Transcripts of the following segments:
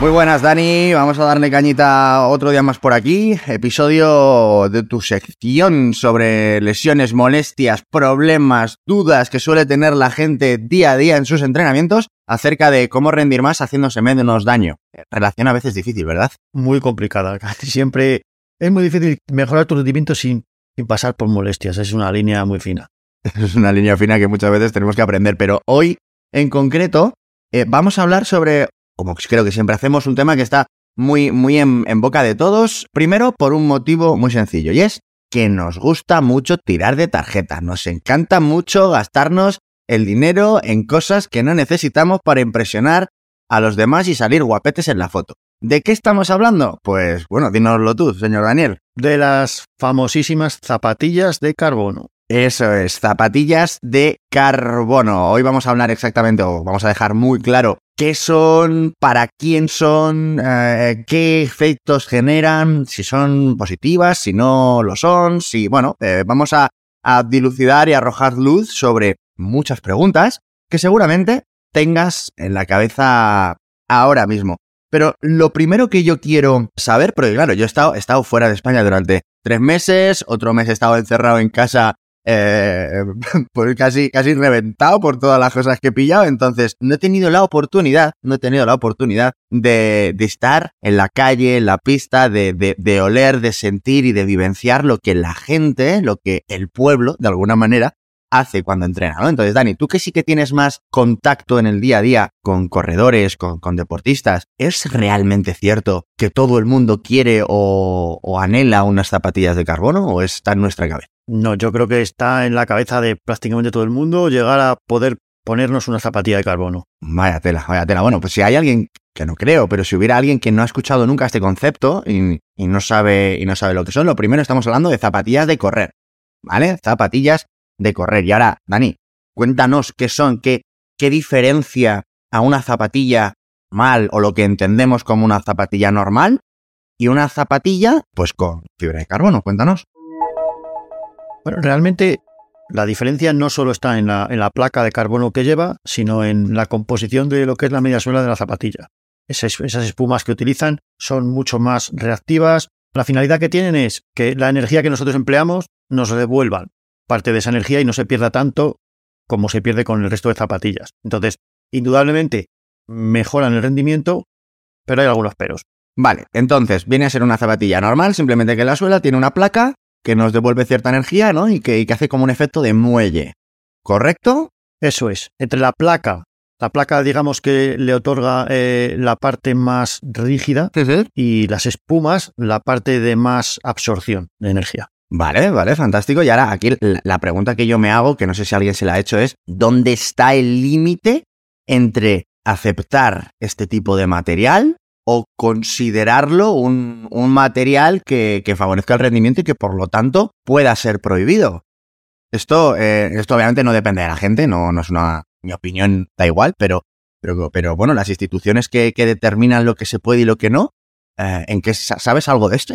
Muy buenas, Dani. Vamos a darle cañita otro día más por aquí. Episodio de tu sección sobre lesiones, molestias, problemas, dudas que suele tener la gente día a día en sus entrenamientos acerca de cómo rendir más haciéndose menos daño. Relación a veces difícil, ¿verdad? Muy complicada. Siempre es muy difícil mejorar tu rendimiento sin, sin pasar por molestias. Es una línea muy fina. Es una línea fina que muchas veces tenemos que aprender, pero hoy en concreto eh, vamos a hablar sobre como creo que siempre hacemos, un tema que está muy, muy en, en, boca de todos. Primero, por un motivo muy sencillo, y es que nos gusta mucho tirar de tarjeta. Nos encanta mucho gastarnos el dinero en cosas que no necesitamos para impresionar a los demás y salir guapetes en la foto. ¿De qué estamos hablando? Pues bueno, dínoslo tú, señor Daniel. De las famosísimas zapatillas de carbono. Eso es, zapatillas de carbono. Hoy vamos a hablar exactamente, o vamos a dejar muy claro qué son, para quién son, eh, qué efectos generan, si son positivas, si no lo son, si, bueno, eh, vamos a, dilucidar y arrojar luz sobre muchas preguntas que seguramente tengas en la cabeza ahora mismo. Pero lo primero que yo quiero saber, porque claro, yo he estado fuera de España durante tres meses, otro mes he estado encerrado en casa eh, pues casi, casi reventado por todas las cosas que he pillado. Entonces, no he tenido la oportunidad, no he tenido la oportunidad de, de estar en la calle, en la pista, de, de, de oler, de sentir y de vivenciar lo que la gente, lo que el pueblo, de alguna manera, hace cuando entrena, ¿no? Entonces, Dani, tú que sí que tienes más contacto en el día a día con corredores, con, con deportistas, ¿es realmente cierto que todo el mundo quiere o, o, anhela unas zapatillas de carbono o está en nuestra cabeza? No, yo creo que está en la cabeza de prácticamente todo el mundo llegar a poder ponernos una zapatilla de carbono. Vaya tela, vaya tela. Bueno, pues si hay alguien que no creo, pero si hubiera alguien que no ha escuchado nunca este concepto y, no sabe y no sabe lo que son, lo primero estamos hablando de zapatillas de correr, ¿vale? Zapatillas de correr. Y ahora, Dani, cuéntanos qué son, qué, qué diferencia a una zapatilla mal o lo que entendemos como una zapatilla normal y una zapatilla pues con fibra de carbono. Cuéntanos. Bueno, realmente la diferencia no solo está en la, en la, placa de carbono que lleva, sino en la composición de lo que es la media suela de la zapatilla. Esas, esas espumas que utilizan son mucho más reactivas. La finalidad que tienen es que la energía que nosotros empleamos nos devuelvan parte de esa energía y no se pierda tanto como se pierde con el resto de zapatillas. Entonces, indudablemente mejoran el rendimiento, pero hay algunos peros. Vale, entonces viene a ser una zapatilla normal, simplemente que la suela tiene una placa que nos devuelve cierta energía, ¿no? Y que, y que hace como un efecto de muelle. ¿Correcto? Eso es. Entre la placa, la placa, digamos que le otorga eh, la parte más rígida y las espumas, la parte de más absorción de energía. Vale, vale, fantástico. Y ahora aquí la pregunta que yo me hago, que no sé si alguien se la ha hecho, es ¿dónde está el límite entre aceptar este tipo de material o considerarlo un, un material que, que, favorezca el rendimiento y que por lo tanto pueda ser prohibido? Esto, eh, esto obviamente no depende de la gente, no, no es una, mi opinión da igual, pero, pero, pero bueno, las instituciones que, que determinan lo que se puede y lo que no, eh, ¿En qué sabes algo de esto?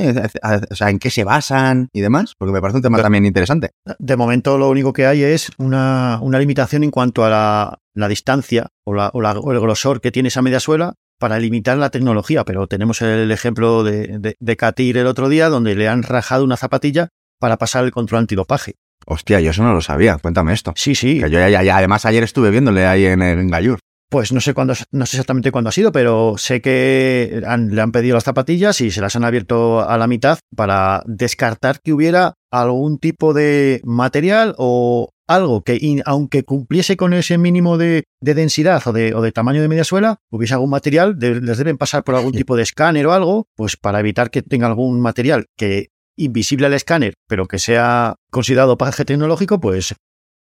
O sea, ¿en qué se basan y demás? Porque me parece un tema también interesante. De momento, lo único que hay es una, una limitación en cuanto a la, la distancia o, la, o, la, o, el grosor que tiene esa media suela para limitar la tecnología. Pero tenemos el ejemplo de, de, de Katir el otro día, donde le han rajado una zapatilla para pasar el control antidopaje. Hostia, yo eso no lo sabía. Cuéntame esto. Sí, sí. Que yo ya, ya, además ayer estuve viéndole ahí en, en Gallur. Pues no sé cuándo, no sé exactamente cuándo ha sido, pero sé que han, le han pedido las zapatillas y se las han abierto a la mitad para descartar que hubiera algún tipo de material o algo que, in, aunque cumpliese con ese mínimo de, de densidad o de, o de, tamaño de media suela, hubiese algún material, de, les deben pasar por algún tipo de escáner o algo, pues para evitar que tenga algún material que invisible al escáner, pero que sea considerado paje tecnológico, pues,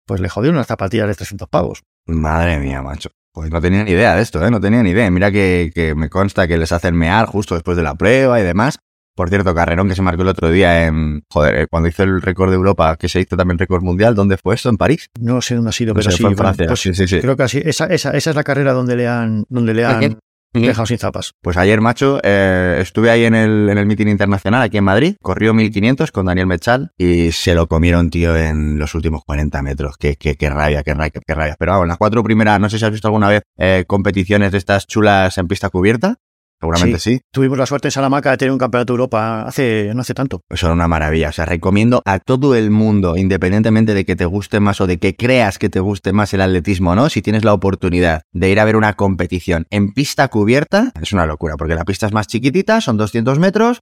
pues le jodieron unas zapatillas de 300 pavos. Madre mía, macho. Pues no tenía ni idea de esto, ¿eh? No tenía ni idea. Mira que, que me consta que les hacen mear justo después de la prueba y demás. Por cierto, carrerón que se marcó el otro día en, joder, eh, cuando hizo el récord de Europa, que se hizo también récord mundial, ¿dónde fue esto? ¿En París? No sé dónde ha sido, No pero sé, sí. fue en Francia. pues sí, sí, sí. Creo que así. Esa, esa, esa es la carrera donde le han, donde le han dejado sin zapas. Pues ayer, macho, eh, estuve ahí en el, en el meeting internacional aquí en Madrid, corrió 1500 con Daniel Mechal y se lo comieron, tío, en los últimos 40 metros. Qué, qué, qué rabia, qué rabia, qué rabia. Pero vamos, las cuatro primeras, no sé si has visto alguna vez eh, competiciones de estas chulas en pista cubierta. Seguramente sí. Tuvimos la suerte en Salamanca de tener un campeonato de Europa hace, no hace tanto. Pues son una maravilla. O sea, recomiendo a todo el mundo, independientemente de que te guste más o de que creas que te guste más el atletismo, ¿no? Si tienes la oportunidad de ir a ver una competición en pista cubierta, es una locura, porque la pista es más chiquitita, son 200 metros.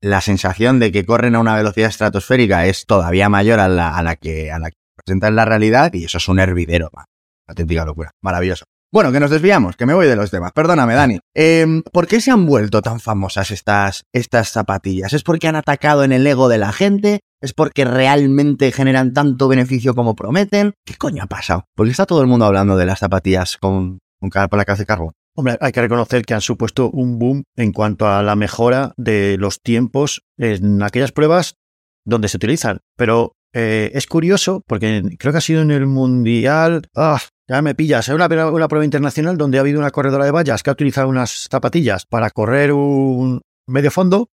La sensación de que corren a una velocidad estratosférica es todavía mayor a la, a la que, a la que realidad y eso es un hervidero, man. auténtica locura, maravilloso. Bueno, que nos desviamos, que me voy de los temas. Perdóname, Dani. Eh, ¿Por qué se han vuelto tan famosas estas, estas zapatillas? ¿Es porque han atacado en el ego de la gente? ¿Es porque realmente generan tanto beneficio como prometen? ¿Qué coño ha pasado? Porque está todo el mundo hablando de las zapatillas con, con ca- placas de carbón. Hombre, hay que reconocer que han supuesto un boom en cuanto a la mejora de los tiempos en aquellas pruebas donde se utilizan. Pero eh, es curioso porque creo que ha sido en el Mundial. Ah, ya me pillas. Es una, una prueba internacional donde ha habido una corredora de vallas que ha utilizado unas zapatillas para correr un medio fondo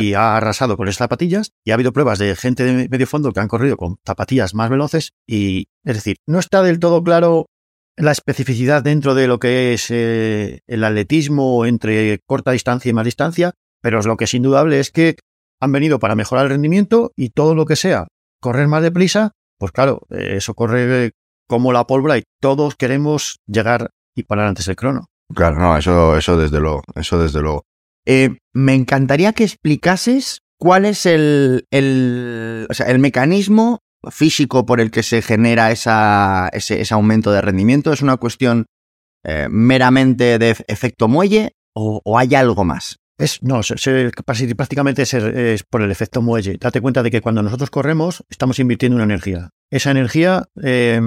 y ha arrasado con esas zapatillas. Y ha habido pruebas de gente de medio fondo que han corrido con zapatillas más veloces. Y es decir, no está del todo claro la especificidad dentro de lo que es eh, el atletismo entre corta distancia y más distancia, pero lo que es indudable es que han venido para mejorar el rendimiento y todo lo que sea correr más deprisa, pues claro, eh, eso corre eh, como la pólvora y todos queremos llegar y parar antes el crono. Claro, no, eso, eso desde luego, eso desde luego. Eh, me encantaría que explicases cuál es el, el, o sea, el mecanismo físico por el que se genera esa, ese, ese aumento de rendimiento. ¿Es una cuestión eh, meramente de efecto muelle o, o hay algo más? Es, no, se, se, prácticamente es, es, por el efecto muelle. Date cuenta de que cuando nosotros corremos estamos invirtiendo una energía. Esa energía, eh,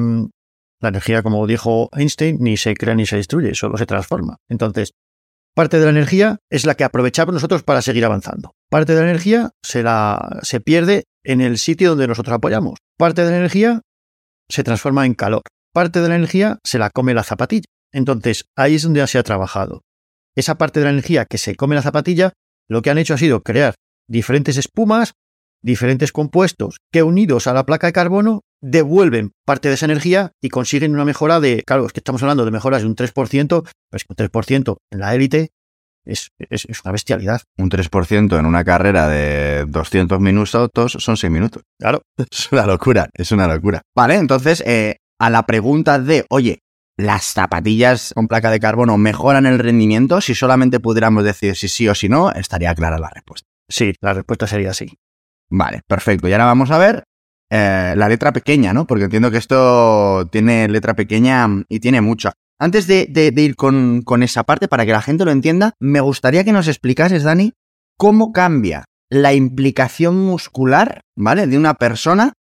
la energía, como dijo Einstein, ni se crea ni se destruye, solo se transforma. Entonces, parte de la energía es la que aprovechamos nosotros para seguir avanzando. Parte de la energía se, la, se pierde en el sitio donde nosotros apoyamos. Parte de la energía se transforma en calor. Parte de la energía se la come la zapatilla. Entonces, ahí es donde se ha trabajado esa parte de la energía que se come la zapatilla, lo que han hecho ha sido crear diferentes espumas, diferentes compuestos que unidos a la placa de carbono devuelven parte de esa energía y consiguen una mejora de, claro, es que estamos hablando de mejoras de un 3%, pues un 3% en la élite es, es, es, una bestialidad. Un 3% en una carrera de 200 minutos son 6 minutos. Claro. Es una locura, es una locura. Vale, entonces, eh, a la pregunta de, oye, ¿las zapatillas con placa de carbono mejoran el rendimiento? Si solamente pudiéramos decir si sí o si no, estaría clara la respuesta. Sí, la respuesta sería sí. Vale, perfecto. Y ahora vamos a ver eh, la letra pequeña, ¿no? Porque entiendo que esto tiene letra pequeña y tiene mucho. Antes de, ir con, esa parte, para que la gente lo entienda, me gustaría que nos explicases, Dani, cómo cambia la implicación muscular, ¿vale? De una persona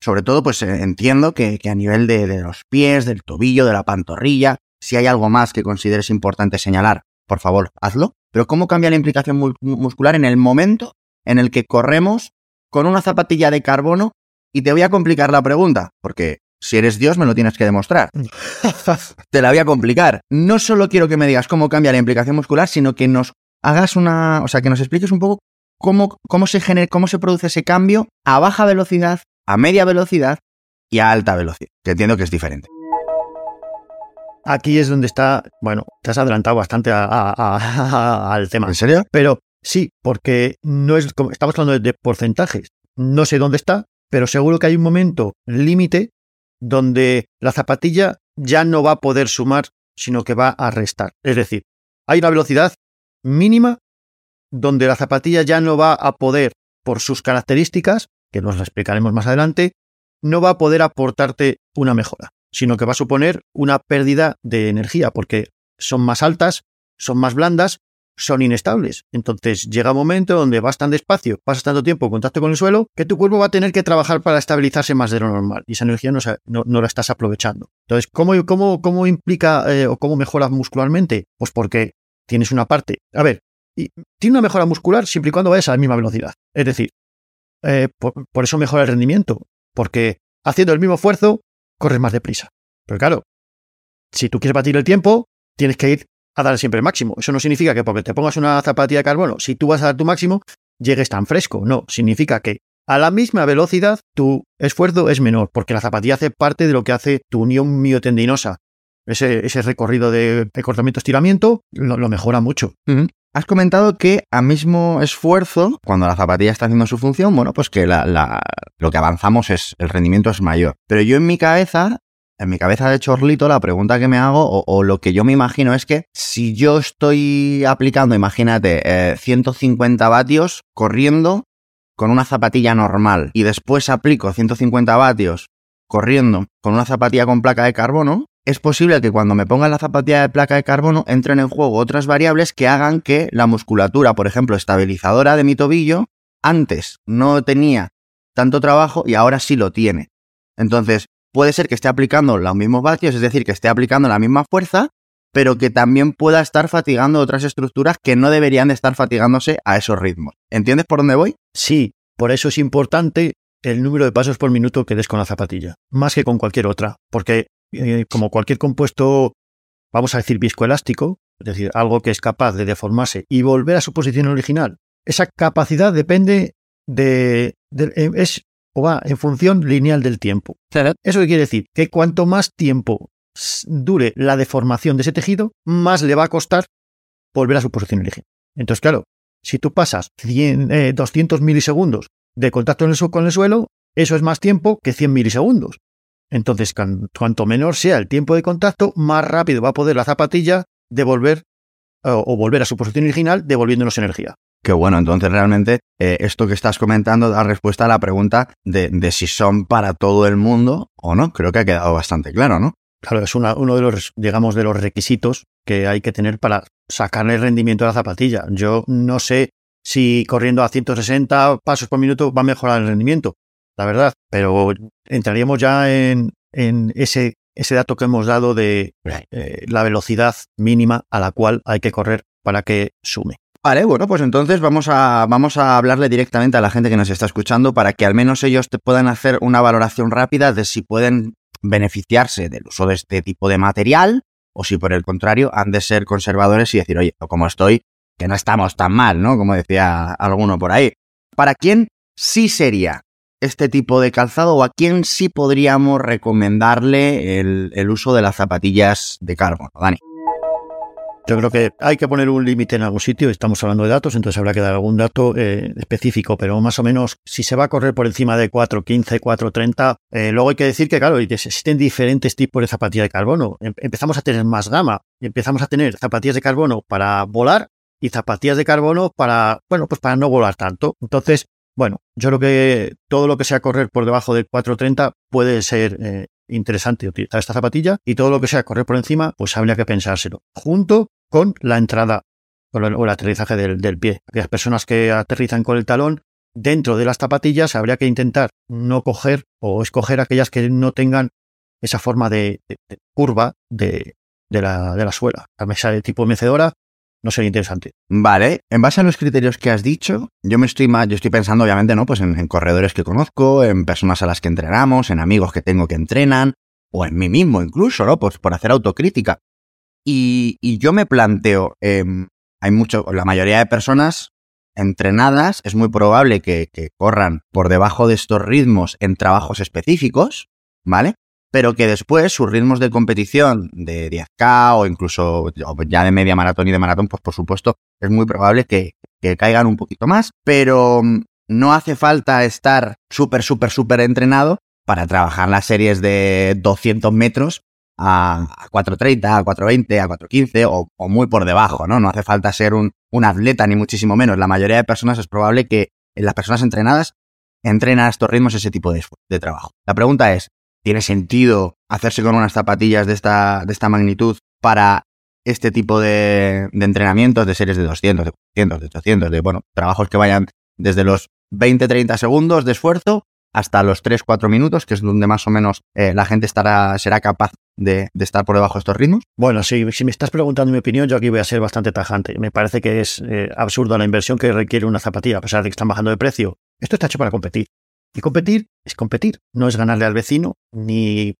sobre todo, pues eh, entiendo que, que a nivel de, los pies, del tobillo, de la pantorrilla, si hay algo más que consideres importante señalar, por favor, hazlo. Pero ¿cómo cambia la implicación mu muscular en el momento en el que corremos con una zapatilla de carbono? Y te voy a complicar la pregunta, porque si eres Dios me lo tienes que demostrar. te la voy a complicar. No solo quiero que me digas cómo cambia la implicación muscular, sino que nos hagas una, o sea, que nos expliques un poco cómo, cómo se genera, cómo se produce ese cambio a baja velocidad a media velocidad y a alta velocidad, que entiendo que es diferente. Aquí es donde está, bueno, te has adelantado bastante a, a, a, al tema. ¿En serio? Pero sí, porque no es estamos hablando de porcentajes. No sé dónde está, pero seguro que hay un momento límite donde la zapatilla ya no va a poder sumar, sino que va a restar. Es decir, hay una velocidad mínima donde la zapatilla ya no va a poder, por sus características, que nos la explicaremos más adelante, no va a poder aportarte una mejora, sino que va a suponer una pérdida de energía, porque son más altas, son más blandas, son inestables. Entonces llega un momento donde vas tan despacio, pasas tanto tiempo en contacto con el suelo, que tu cuerpo va a tener que trabajar para estabilizarse más de lo normal y esa energía no, la estás aprovechando. Entonces, ¿cómo, cómo, cómo implica eh, o cómo mejoras muscularmente? Pues porque tienes una parte. A ver, tiene una mejora muscular siempre y cuando vayas a la misma velocidad. Es decir, eh, por, eso mejora el rendimiento, porque haciendo el mismo esfuerzo, corres más deprisa. Pero claro, si tú quieres batir el tiempo, tienes que ir a dar siempre el máximo. Eso no significa que porque te pongas una zapatilla de carbono, si tú vas a dar tu máximo, llegues tan fresco. No, significa que a la misma velocidad tu esfuerzo es menor, porque la zapatilla hace parte de lo que hace tu unión miotendinosa. Ese, ese recorrido de, cortamiento-estiramiento lo, mejora mucho. Has comentado que a mismo esfuerzo, cuando la zapatilla está haciendo su función, bueno, pues que lo que avanzamos es, el rendimiento es mayor. Pero yo en mi cabeza, en mi cabeza de chorlito, la pregunta que me hago, o, lo que yo me imagino es que si yo estoy aplicando, imagínate, 150 eh, vatios corriendo con una zapatilla normal y después aplico 150 vatios corriendo con una zapatilla con placa de carbono, es posible que cuando me ponga la zapatilla de placa de carbono entren en juego otras variables que hagan que la musculatura, por ejemplo, estabilizadora de mi tobillo, antes no tenía tanto trabajo y ahora sí lo tiene. Entonces, puede ser que esté aplicando los mismos vatios, es decir, que esté aplicando la misma fuerza, pero que también pueda estar fatigando otras estructuras que no deberían de estar fatigándose a esos ritmos. ¿Entiendes por dónde voy? Sí, por eso es importante el número de pasos por minuto que des con la zapatilla, más que con cualquier otra, porque eh, como cualquier compuesto, vamos a decir, viscoelástico, es decir, algo que es capaz de deformarse y volver a su posición original, esa capacidad depende de, eh, es o va en función lineal del tiempo. ¿Eso qué quiere decir? Que cuanto más tiempo dure la deformación de ese tejido, más le va a costar volver a su posición original. Entonces, claro, si tú pasas 100, 200 eh, milisegundos de contacto con el suelo, eso es más tiempo que 100 milisegundos. Entonces, cuanto menor sea el tiempo de contacto, más rápido va a poder la zapatilla devolver o, volver a su posición original devolviéndonos energía. Qué bueno, entonces realmente eh, esto que estás comentando da respuesta a la pregunta de, si son para todo el mundo o no. Creo que ha quedado bastante claro, ¿no? Claro, es uno de los, digamos, de los requisitos que hay que tener para sacarle el rendimiento a la zapatilla. Yo no sé si corriendo a 160 pasos por minuto va a mejorar el rendimiento la verdad, pero entraríamos ya en, ese, ese dato que hemos dado de eh, la velocidad mínima a la cual hay que correr para que sume. Vale, bueno, pues entonces vamos a, vamos a hablarle directamente a la gente que nos está escuchando para que al menos ellos te puedan hacer una valoración rápida de si pueden beneficiarse del uso de este tipo de material o si por el contrario han de ser conservadores y decir, oye, como estoy, que no estamos tan mal, ¿no? Como decía alguno por ahí. ¿Para quién sí sería este tipo de calzado o a quién sí podríamos recomendarle el, uso de las zapatillas de carbono, Dani? Yo creo que hay que poner un límite en algún sitio. Estamos hablando de datos, entonces habrá que dar algún dato eh, específico, pero más o menos si se va a correr por encima de 4.15, 4.30, eh, luego hay que decir que, claro, existen diferentes tipos de zapatillas de carbono. Em, empezamos a tener más gama, empezamos a tener zapatillas de carbono para volar y zapatillas de carbono para, bueno, pues para no volar tanto. Entonces, bueno, yo creo que todo lo que sea correr por debajo del 430 puede ser eh, interesante utilizar esta zapatilla y todo lo que sea correr por encima, pues habría que pensárselo. Junto con la entrada o el, aterrizaje del, pie. Aquellas personas que aterrizan con el talón dentro de las zapatillas habría que intentar no coger o escoger aquellas que no tengan esa forma de, curva de, la, suela. La mesa de tipo mecedora no sería interesante. Vale, en base a los criterios que has dicho, yo me estoy más, yo estoy pensando obviamente, ¿no? Pues en, corredores que conozco, en personas a las que entrenamos, en amigos que tengo que entrenan, o en mí mismo incluso, ¿no? Pues por hacer autocrítica. Y, yo me planteo, em, hay mucho, la mayoría de personas entrenadas, es muy probable que corran por debajo de estos ritmos en trabajos específicos, ¿vale? pero que después sus ritmos de competición de 10K o incluso ya de media maratón y de maratón, pues por supuesto es muy probable que, caigan un poquito más, pero mm, no hace falta estar súper, súper, súper entrenado para trabajar las series de 200 metros a 4.30, a 4.20, a 4.15 o, o, muy por debajo, ¿no? No hace falta ser un, atleta ni muchísimo menos. La mayoría de personas es probable que las personas entrenadas entrenen a estos ritmos ese tipo de, de trabajo. La pregunta es, tiene sentido hacerse con unas zapatillas de esta, de esta magnitud para este tipo de, de entrenamientos, de series de 200, de 400, de 800, de, bueno, trabajos que vayan desde los 20-30 segundos de esfuerzo hasta los 3-4 minutos, que es donde más o menos eh, la gente estará, será capaz de, estar por debajo de estos ritmos? Bueno, si, me estás preguntando mi opinión, yo aquí voy a ser bastante tajante. Me parece que es eh, absurdo la inversión que requiere una zapatilla, a pesar de que están bajando de precio. Esto está hecho para competir. Y competir es competir, no es ganarle al vecino, ni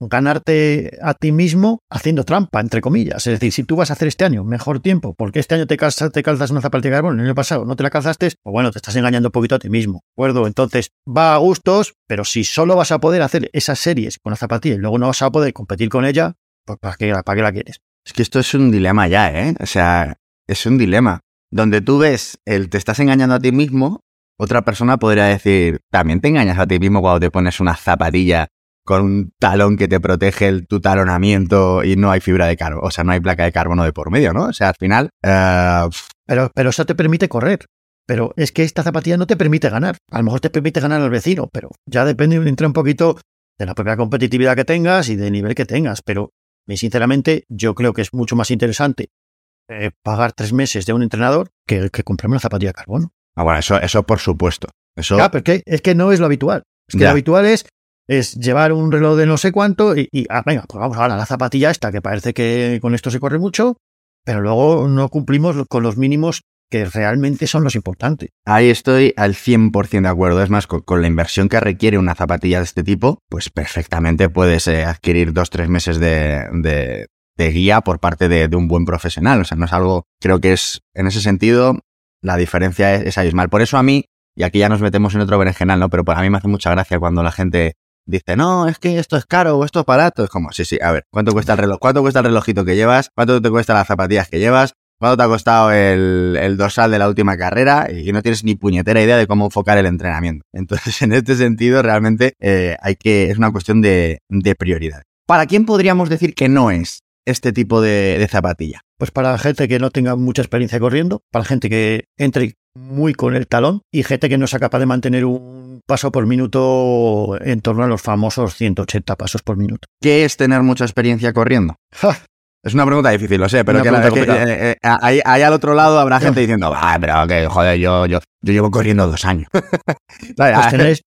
ganarte a ti mismo haciendo trampa, entre comillas. Es decir, si tú vas a hacer este año mejor tiempo, porque este año te calzas, una zapatilla de carbón, el año pasado no te la calzaste, pues bueno, te estás engañando un poquito a ti mismo, ¿de acuerdo? Entonces, va a gustos, pero si solo vas a poder hacer esas series con la zapatilla y luego no vas a poder competir con ella, pues ¿para qué, para qué la quieres? Es que esto es un dilema ya, ¿eh? O sea, es un dilema. Donde tú ves el te estás engañando a ti mismo, otra persona podría decir, también te engañas a ti mismo cuando te pones una zapatilla con un talón que te protege el, tu talonamiento y no hay fibra de carbono, o sea, no hay placa de carbono de por medio, ¿no? O sea, al final... Uh... Pero, pero eso te permite correr. Pero es que esta zapatilla no te permite ganar. A lo mejor te permite ganar al vecino, pero ya depende, entra un poquito de la propia competitividad que tengas y del nivel que tengas. Pero, sinceramente, yo creo que es mucho más interesante eh, pagar tres meses de un entrenador que, que comprarme una zapatilla de carbono. Ah, bueno, eso, eso por supuesto. Eso... Porque es que no es lo habitual. Es que ya. lo habitual es es llevar un reloj de no sé cuánto y, ah, venga, pues vamos ahora la zapatilla esta, que parece que con esto se corre mucho, pero luego no cumplimos con los mínimos que realmente son los importantes. Ahí estoy al 100% de acuerdo. Es más, con, la inversión que requiere una zapatilla de este tipo, pues perfectamente puedes eh, adquirir dos, tres meses de, de, de guía por parte de, un buen profesional. O sea, no es algo, creo que es, en ese sentido, la diferencia es, es abismal. Por eso a mí, y aquí ya nos metemos en otro berenjenal, ¿no? Pero a mí me hace mucha gracia cuando la gente dice, no, es que esto es caro o esto es barato. Es como, sí, sí, a ver, ¿cuánto cuesta el reloj? ¿Cuánto cuesta el relojito que llevas? ¿Cuánto te cuesta las zapatillas que llevas? ¿Cuánto te ha costado el, el dorsal de la última carrera? Y no tienes ni puñetera idea de cómo enfocar el entrenamiento. Entonces, en este sentido, realmente eh, hay que, es una cuestión de, de prioridad. ¿Para quién podríamos decir que no es este tipo de, de zapatilla? Pues para gente que no tenga mucha experiencia corriendo, para gente que entre muy con el talón y gente que no sea capaz de mantener un paso por minuto en torno a los famosos 180 pasos por minuto. ¿Qué es tener mucha experiencia corriendo? ¡Ja! Es una pregunta difícil, lo sé, pero que, la, que eh, eh, ahí, ahí, al otro lado habrá gente diciendo, ah, pero que joder, yo, yo, yo llevo corriendo dos años. pues, tener,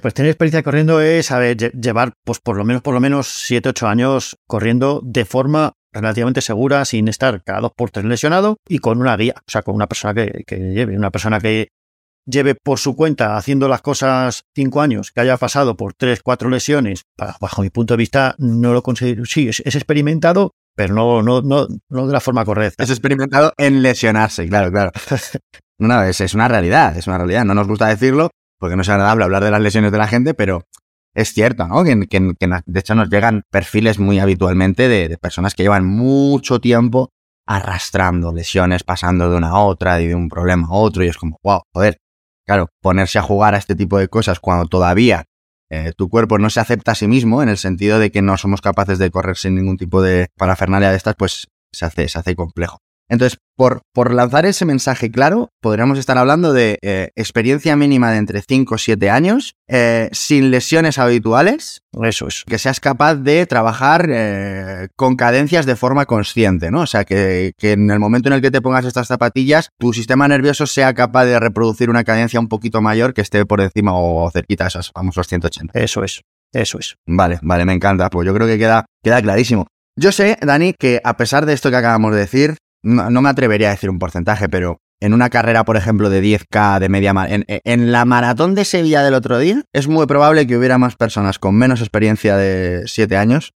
pues tener experiencia corriendo es saber llevar, pues por lo menos, por lo menos 7, 8 años corriendo de forma relativamente segura, sin estar cada dos por tres lesionado y con una guía, o sea, con una persona que, lleve, una persona que lleve por su cuenta haciendo las cosas cinco años, que haya pasado por tres, cuatro lesiones, bajo mi punto de vista, no lo considero. Sí, es, experimentado, pero no, no, no, no de la forma correcta. Es experimentado en lesionarse, claro, claro. no, es, es una realidad, es una realidad. No nos gusta decirlo porque no es agradable hablar de las lesiones de la gente, pero es cierto, ¿no? Que, que, que, de hecho nos llegan perfiles muy habitualmente de, de, personas que llevan mucho tiempo arrastrando lesiones, pasando de una a otra y de un problema a otro y es como, wow, joder, claro, ponerse a jugar a este tipo de cosas cuando todavía eh, tu cuerpo no se acepta a sí mismo en el sentido de que no somos capaces de correr sin ningún tipo de parafernalia de estas, pues se hace, se hace complejo. Entonces, por, por, lanzar ese mensaje claro, podríamos estar hablando de eh, experiencia mínima de entre 5 o 7 años, eh, sin lesiones habituales. Eso es. Que seas capaz de trabajar eh, con cadencias de forma consciente, ¿no? O sea, que, que, en el momento en el que te pongas estas zapatillas, tu sistema nervioso sea capaz de reproducir una cadencia un poquito mayor que esté por encima o cerquita de esos famosos 180. Eso es. Eso es. Vale, vale, me encanta. Pues yo creo que queda, queda clarísimo. Yo sé, Dani, que a pesar de esto que acabamos de decir, no, no, me atrevería a decir un porcentaje, pero en una carrera, por ejemplo, de 10K de media en, en, la maratón de Sevilla del otro día, es muy probable que hubiera más personas con menos experiencia de 7 años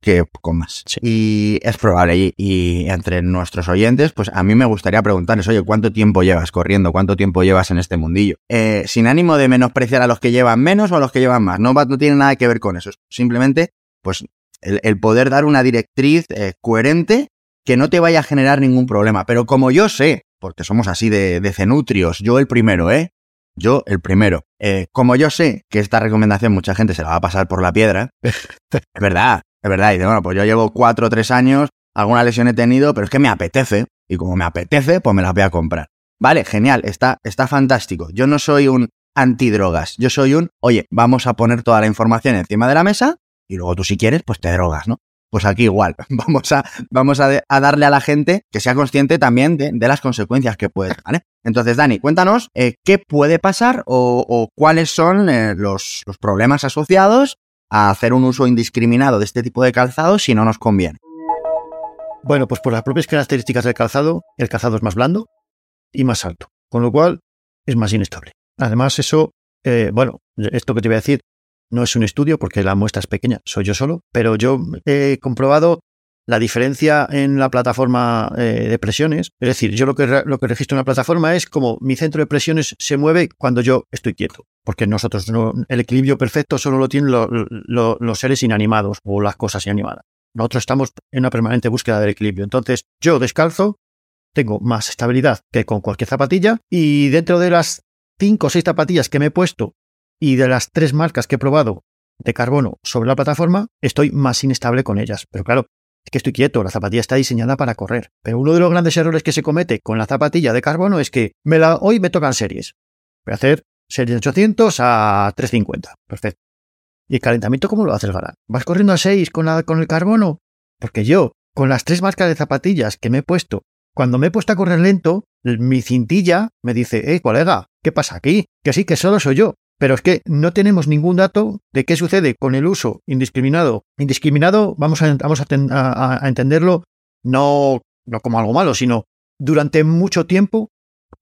que con más. Sí. Y es probable. Y, y, entre nuestros oyentes, pues a mí me gustaría preguntarles, oye, ¿cuánto tiempo llevas corriendo? ¿Cuánto tiempo llevas en este mundillo? Eh, sin ánimo de menospreciar a los que llevan menos o a los que llevan más. No, no tiene nada que ver con eso. Simplemente, pues, el, el poder dar una directriz eh, coherente que no te vaya a generar ningún problema. Pero como yo sé, porque somos así de, de cenutrios, yo el primero, ¿eh? Yo el primero. Eh, como yo sé que esta recomendación mucha gente se la va a pasar por la piedra, es verdad, es verdad. Y de, bueno, pues yo llevo cuatro o tres años, alguna lesión he tenido, pero es que me apetece. Y como me apetece, pues me las voy a comprar. Vale, genial, está, está fantástico. Yo no soy un antidrogas, yo soy un, oye, vamos a poner toda la información encima de la mesa y luego tú si quieres, pues te drogas, ¿no? Pues aquí igual, vamos a, vamos a, darle a la gente que sea consciente también de, las consecuencias que puede, ¿vale? Entonces, Dani, cuéntanos eh, qué puede pasar o, cuáles son eh, los, los problemas asociados a hacer un uso indiscriminado de este tipo de calzado si no nos conviene. Bueno, pues por las propias características del calzado, el calzado es más blando y más alto, con lo cual es más inestable. Además, eso, eh, bueno, esto que te voy a decir no es un estudio porque la muestra es pequeña, soy yo solo, pero yo he comprobado la diferencia en la plataforma eh, de presiones. Es decir, yo lo que, lo que registro en la plataforma es como mi centro de presiones se mueve cuando yo estoy quieto. Porque nosotros no, el equilibrio perfecto solo lo tienen los seres inanimados o las cosas inanimadas. Nosotros estamos en una permanente búsqueda del equilibrio. Entonces, yo descalzo, tengo más estabilidad que con cualquier zapatilla y dentro de las cinco o seis zapatillas que me he puesto y de las tres marcas que he probado de carbono sobre la plataforma, estoy más inestable con ellas. Pero claro, es que estoy quieto, la zapatilla está diseñada para correr. Pero uno de los grandes errores que se comete con la zapatilla de carbono es que hoy me tocan series. Voy a hacer series de 800 a 350. Perfecto. ¿Y el calentamiento cómo lo haces, Galán? ¿Vas corriendo a 6 con, con el carbono? Porque yo, con las tres marcas de zapatillas que me he puesto, cuando me he puesto a correr lento, mi cintilla me dice, eh, colega, ¿qué pasa aquí? Que sí, que solo soy yo. Pero es que no tenemos ningún dato de qué sucede con el uso indiscriminado. Indiscriminado, vamos a, vamos a, entenderlo no, no como algo malo, sino durante mucho tiempo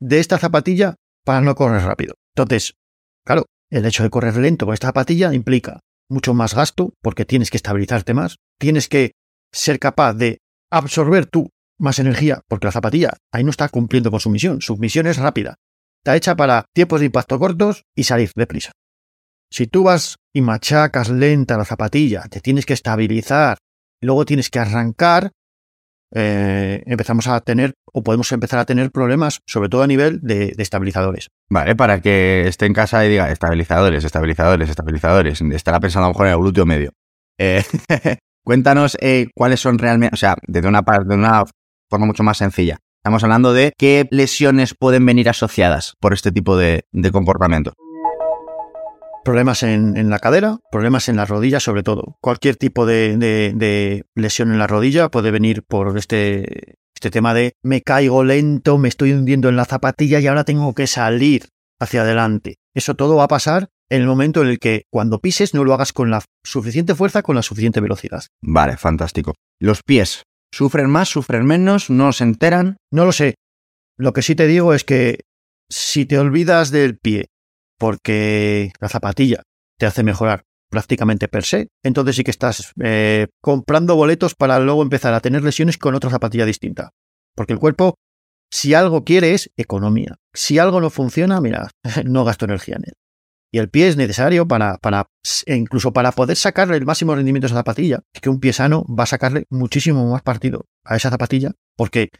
de esta zapatilla para no correr rápido. Entonces, claro, el hecho de correr lento con esta zapatilla implica mucho más gasto porque tienes que estabilizarte más, tienes que ser capaz de absorber tú más energía porque la zapatilla ahí no está cumpliendo con su misión, su misión es rápida, está hecha para tiempos de impacto cortos y salir deprisa. Si tú vas y machacas lenta la zapatilla, te tienes que estabilizar, luego tienes que arrancar, eh, empezamos a tener o podemos empezar a tener problemas, sobre todo a nivel de, estabilizadores. Vale, para que esté en casa y diga estabilizadores, estabilizadores, estabilizadores, estará pensando a lo mejor en el glúteo medio. Eh, cuéntanos eh, cuáles son realmente, o sea, desde una, de una forma mucho más sencilla. Estamos hablando de qué lesiones pueden venir asociadas por este tipo de, comportamiento. Problemas en, la cadera, problemas en la rodilla sobre todo. Cualquier tipo de, lesión en la rodilla puede venir por este, este tema de me caigo lento, me estoy hundiendo en la zapatilla y ahora tengo que salir hacia adelante. Eso todo va a pasar en el momento en el que cuando pises no lo hagas con la suficiente fuerza, con la suficiente velocidad. Vale, fantástico. Los pies. ¿Sufren más, sufren menos? ¿No se enteran? No lo sé. Lo que sí te digo es que si te olvidas del pie porque la zapatilla te hace mejorar prácticamente per se, entonces sí que estás eh, comprando boletos para luego empezar a tener lesiones con otra zapatilla distinta. Porque el cuerpo, si algo quiere, es economía. Si algo no funciona, mira, no gasto energía en él. Y el pie es necesario para, para e incluso para poder sacarle el máximo rendimiento a esa zapatilla. Es que un pie sano va a sacarle muchísimo más partido a esa zapatilla porque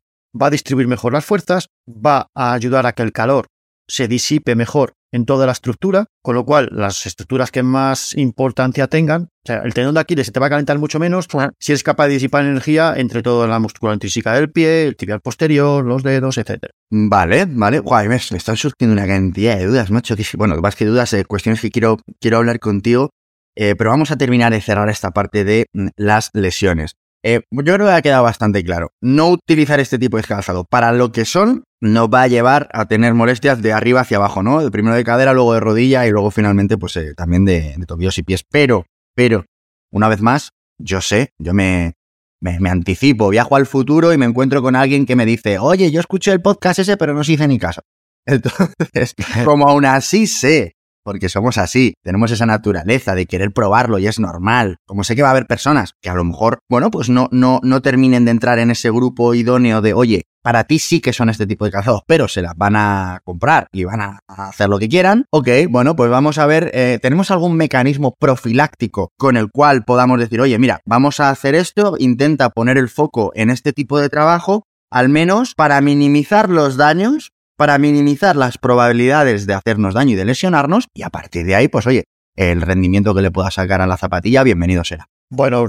va a distribuir mejor las fuerzas, va a ayudar a que el calor se disipe mejor en toda la estructura, con lo cual las estructuras que más importancia tengan, o sea, el tendón de Aquiles se te va a calentar mucho menos si eres capaz de disipar energía entre toda la musculatura intrínseca del pie, el tibial posterior, los dedos, etc. Vale, vale. Guay, me, están surgiendo una cantidad de dudas, macho. Que, bueno, más que dudas, eh, cuestiones que quiero, quiero hablar contigo, eh, pero vamos a terminar de cerrar esta parte de mm, las lesiones. Eh, yo creo que ha quedado bastante claro. No utilizar este tipo de calzado para lo que son nos va a llevar a tener molestias de arriba hacia abajo, ¿no? De primero de cadera, luego de rodilla y luego finalmente, pues eh, también de, tobillos y pies. Pero, pero, una vez más, yo sé, yo me, me, me, anticipo, viajo al futuro y me encuentro con alguien que me dice, oye, yo escuché el podcast ese, pero no se hice ni caso. Entonces, como aún así sé porque somos así, tenemos esa naturaleza de querer probarlo y es normal. Como sé que va a haber personas que a lo mejor, bueno, pues no, no, no terminen de entrar en ese grupo idóneo de, oye, para ti sí que son este tipo de calzados, pero se las van a comprar y van a hacer lo que quieran. Ok, bueno, pues vamos a ver, eh, ¿tenemos algún mecanismo profiláctico con el cual podamos decir, oye, mira, vamos a hacer esto, intenta poner el foco en este tipo de trabajo, al menos para minimizar los daños para minimizar las probabilidades de hacernos daño y de lesionarnos y a partir de ahí, pues oye, el rendimiento que le pueda sacar a la zapatilla, bienvenido será. Bueno,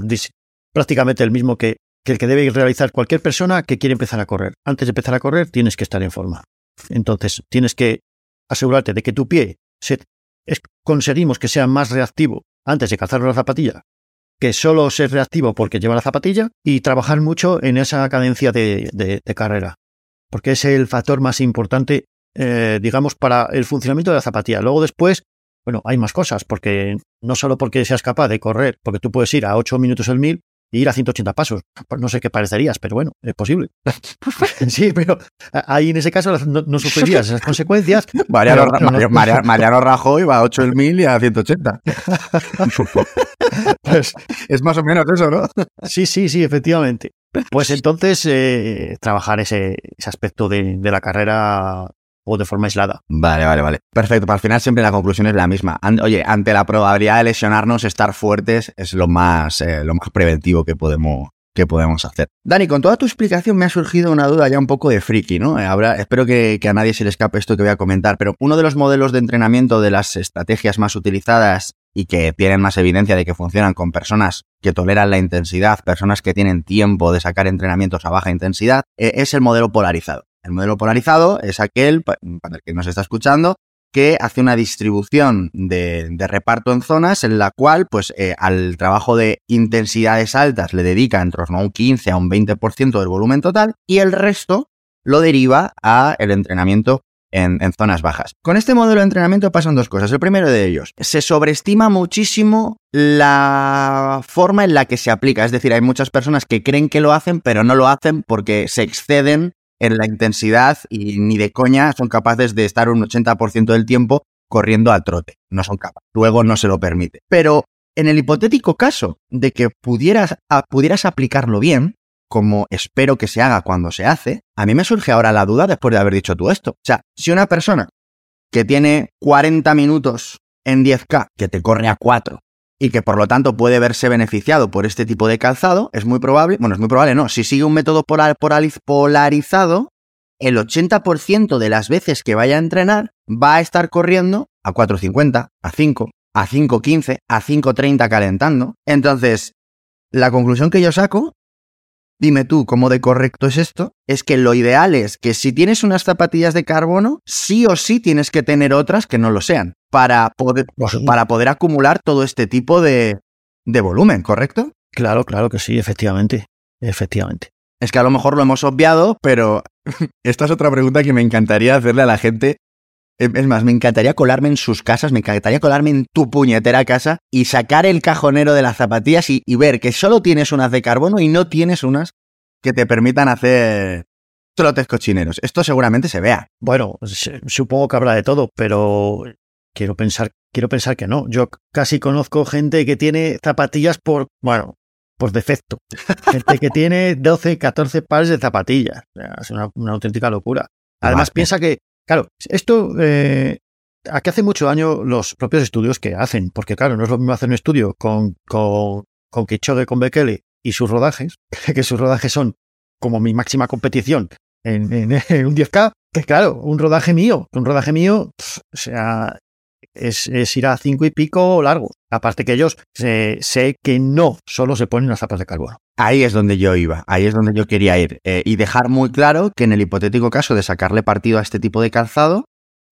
prácticamente el mismo que, el que debe realizar cualquier persona que quiere empezar a correr. Antes de empezar a correr tienes que estar en forma. Entonces, tienes que asegurarte de que tu pie se, conseguimos que sea más reactivo antes de calzar la zapatilla que solo ser reactivo porque lleva la zapatilla y trabajar mucho en esa cadencia de, carrera, porque es el factor más importante, eh, digamos, para el funcionamiento de la zapatilla. Luego después, bueno, hay más cosas, porque no solo porque seas capaz de correr, porque tú puedes ir a 8 minutos el mil y ir a 180 pasos. Pues no sé qué parecerías, pero bueno, es posible. sí, pero ahí en ese caso no, sufrirías esas consecuencias. Mariano, Rajoy va a 8 el mil y a 180. pues, es más o menos eso, ¿no? sí, sí, sí, efectivamente. Pues entonces, eh, trabajar ese, aspecto de, la carrera o de forma aislada. Vale, vale, vale. Perfecto. Para al final siempre la conclusión es la misma. Oye, ante la probabilidad de lesionarnos, estar fuertes es lo más, eh, lo más preventivo que podemos, que podemos hacer. Dani, con toda tu explicación me ha surgido una duda ya un poco de friki, ¿no? Eh, espero que, que, a nadie se le escape esto que voy a comentar, pero uno de los modelos de entrenamiento de las estrategias más utilizadas y que tienen más evidencia de que funcionan con personas que toleran la intensidad, personas que tienen tiempo de sacar entrenamientos a baja intensidad, eh, es el modelo polarizado. El modelo polarizado es aquel, para el que nos está escuchando, que hace una distribución de, reparto en zonas en la cual, pues, eh, al trabajo de intensidades altas le dedica en torno a un 15 a un 20% del volumen total y el resto lo deriva a el entrenamiento en, zonas bajas. Con este modelo de entrenamiento pasan dos cosas. El primero de ellos, se sobreestima muchísimo la forma en la que se aplica. Es decir, hay muchas personas que creen que lo hacen, pero no lo hacen porque se exceden en la intensidad y ni de coña son capaces de estar un 80% del tiempo corriendo al trote. No son capaces. Luego no se lo permite. Pero en el hipotético caso de que pudieras, pudieras aplicarlo bien, como espero que se haga cuando se hace, a mí me surge ahora la duda después de haber dicho tú esto. O sea, si una persona que tiene 40 minutos en 10K, que te corre a 4 y que por lo tanto puede verse beneficiado por este tipo de calzado, es muy probable, bueno, es muy probable, no, si sigue un método polarizado, el 80% de las veces que vaya a entrenar va a estar corriendo a 4.50, a 5, a 5.15, a 5.30 calentando. Entonces, la conclusión que yo saco, dime tú cómo de correcto es esto, es que lo ideal es que si tienes unas zapatillas de carbono, sí o sí tienes que tener otras que no lo sean para poder, para poder acumular todo este tipo de, de volumen, ¿correcto? Claro, claro que sí, efectivamente. Efectivamente. Es que a lo mejor lo hemos obviado, pero esta es otra pregunta que me encantaría hacerle a la gente. Es más, me encantaría colarme en sus casas, me encantaría colarme en tu puñetera casa y sacar el cajonero de las zapatillas y, y ver que solo tienes unas de carbono y no tienes unas que te permitan hacer trotes cochineros. Esto seguramente se vea. Bueno, supongo que habrá de todo, pero Quiero pensar, quiero pensar que no. Yo casi conozco gente que tiene zapatillas por, bueno, por defecto. Gente que tiene 12, 14 pares de zapatillas. es una, auténtica locura. Además, piensa que, claro, esto, eh, aquí hace mucho daño los propios estudios que hacen, porque claro, no es lo mismo hacer un estudio con, con, con con Bekele y sus rodajes, que sus rodajes son como mi máxima competición en, en, un 10K, que claro, un rodaje mío, un rodaje mío, o sea, es, ir a cinco y pico largo. Aparte que ellos sé que no solo se ponen las zapas de carbono. Ahí es donde yo iba, ahí es donde yo quería ir. Eh, y dejar muy claro que en el hipotético caso de sacarle partido a este tipo de calzado,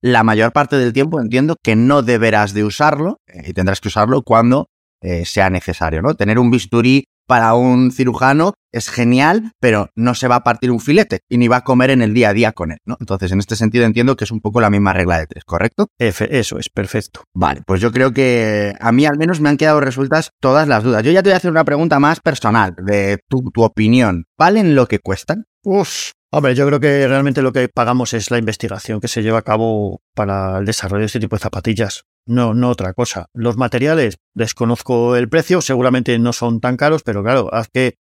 la mayor parte del tiempo entiendo que no deberás de usarlo eh, y tendrás que usarlo cuando eh, sea necesario, ¿no? Tener un bisturí para un cirujano es genial, pero no se va a partir un filete y ni va a comer en el día a día con él, ¿no? Entonces, en este sentido entiendo que es un poco la misma regla de tres, ¿correcto? eso es, perfecto. Vale, pues yo creo que a mí al menos me han quedado resueltas todas las dudas. Yo ya te voy a hacer una pregunta más personal, de tu, tu opinión. ¿Valen lo que cuestan? Uf, Hombre, yo creo que realmente lo que pagamos es la investigación que se lleva a cabo para el desarrollo de este tipo de zapatillas. No, no otra cosa. Los materiales, desconozco el precio, seguramente no son tan caros, pero claro, es que,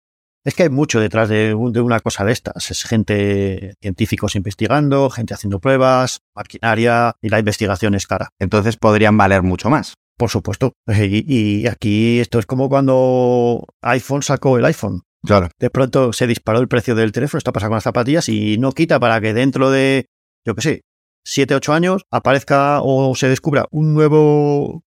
es que hay mucho detrás de, una cosa de estas. Es gente, científicos investigando, gente haciendo pruebas, maquinaria, y la investigación es cara. Entonces podrían valer mucho más. Por supuesto. Y, y aquí esto es como cuando iPhone sacó el iPhone. Claro. De pronto se disparó el precio del teléfono, está pasando con las zapatillas y no quita para que dentro de, yo qué sé, 7, 8 años aparezca o se descubra un nuevo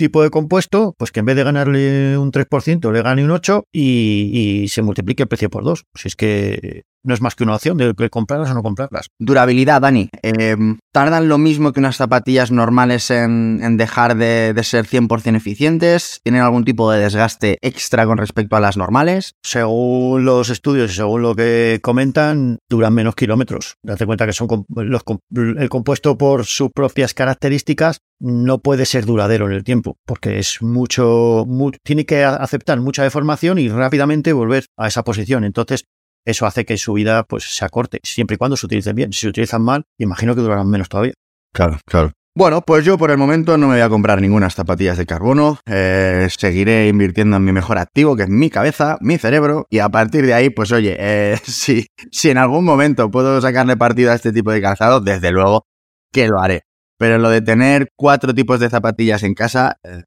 tipo de compuesto, pues que en vez de ganarle un 3%, le gane un 8% y, y se multiplique el precio por dos. Si es que no es más que una opción de comprarlas o no comprarlas. Durabilidad, Dani. Eh, ¿Tardan lo mismo que unas zapatillas normales en, dejar de, ser 100% eficientes? ¿Tienen algún tipo de desgaste extra con respecto a las normales? Según los estudios y según lo que comentan, duran menos kilómetros. Date cuenta que son los, el compuesto por sus propias características no puede ser duradero en el tiempo, porque es mucho, tiene que aceptar mucha deformación y rápidamente volver a esa posición. Entonces, eso hace que su vida pues se acorte, siempre y cuando se utilicen bien. Si se utilizan mal, imagino que durarán menos todavía. Claro, claro. Bueno, pues yo por el momento no me voy a comprar ninguna zapatillas de carbono. Eh, seguiré invirtiendo en mi mejor activo, que es mi cabeza, mi cerebro. Y a partir de ahí, pues oye, eh, si, en algún momento puedo sacarle partido a este tipo de calzado, desde luego que lo haré. Pero lo de tener cuatro tipos de zapatillas en casa, eh,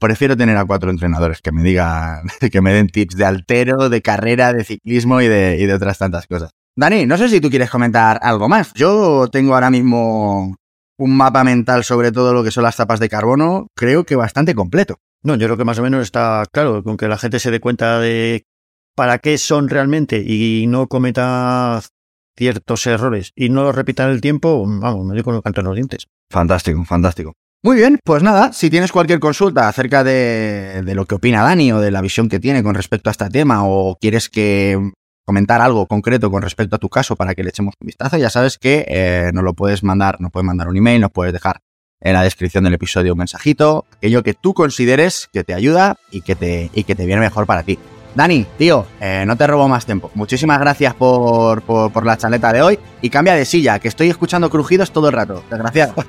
prefiero tener a cuatro entrenadores que me digan, que me den tips de altero, de carrera, de ciclismo y de, otras tantas cosas. Dani, no sé si tú quieres comentar algo más. Yo tengo ahora mismo un mapa mental sobre todo lo que son las tapas de carbono, creo que bastante completo. No, yo creo que más o menos está claro, con que la gente se dé cuenta de para qué son realmente y no cometa ciertos errores y no los repita en el tiempo, vamos, me digo con el canto en los dientes. Fantástico, fantástico. Muy bien, pues nada, si tienes cualquier consulta acerca de, lo que opina Dani o de la visión que tiene con respecto a este tema o quieres que comentar algo concreto con respecto a tu caso para que le echemos un vistazo, ya sabes que eh, nos lo puedes mandar, nos puedes mandar un email, nos puedes dejar en la descripción del episodio un mensajito, aquello que tú consideres que te ayuda y que te, y que te viene mejor para ti. Dani, tío, eh, no te robo más tiempo. Muchísimas gracias por, por, la chaleta de hoy y cambia de silla, que estoy escuchando crujidos todo el rato. Desgraciado.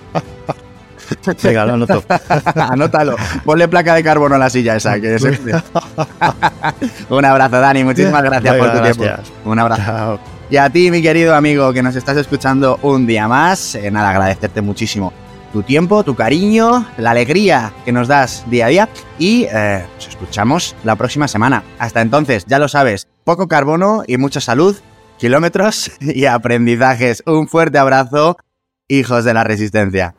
Venga, lo anoto. Anótalo. Ponle placa de carbono a la silla esa. Que es Un abrazo, Dani. Muchísimas gracias por tu tiempo. Un abrazo. Y a ti, mi querido amigo, que nos estás escuchando un día más, eh, nada, agradecerte muchísimo tu tiempo, tu cariño, la alegría que nos das día a día y eh, nos escuchamos la próxima semana. Hasta entonces, ya lo sabes, poco carbono y mucha salud, kilómetros y aprendizajes. Un fuerte abrazo, hijos de la resistencia.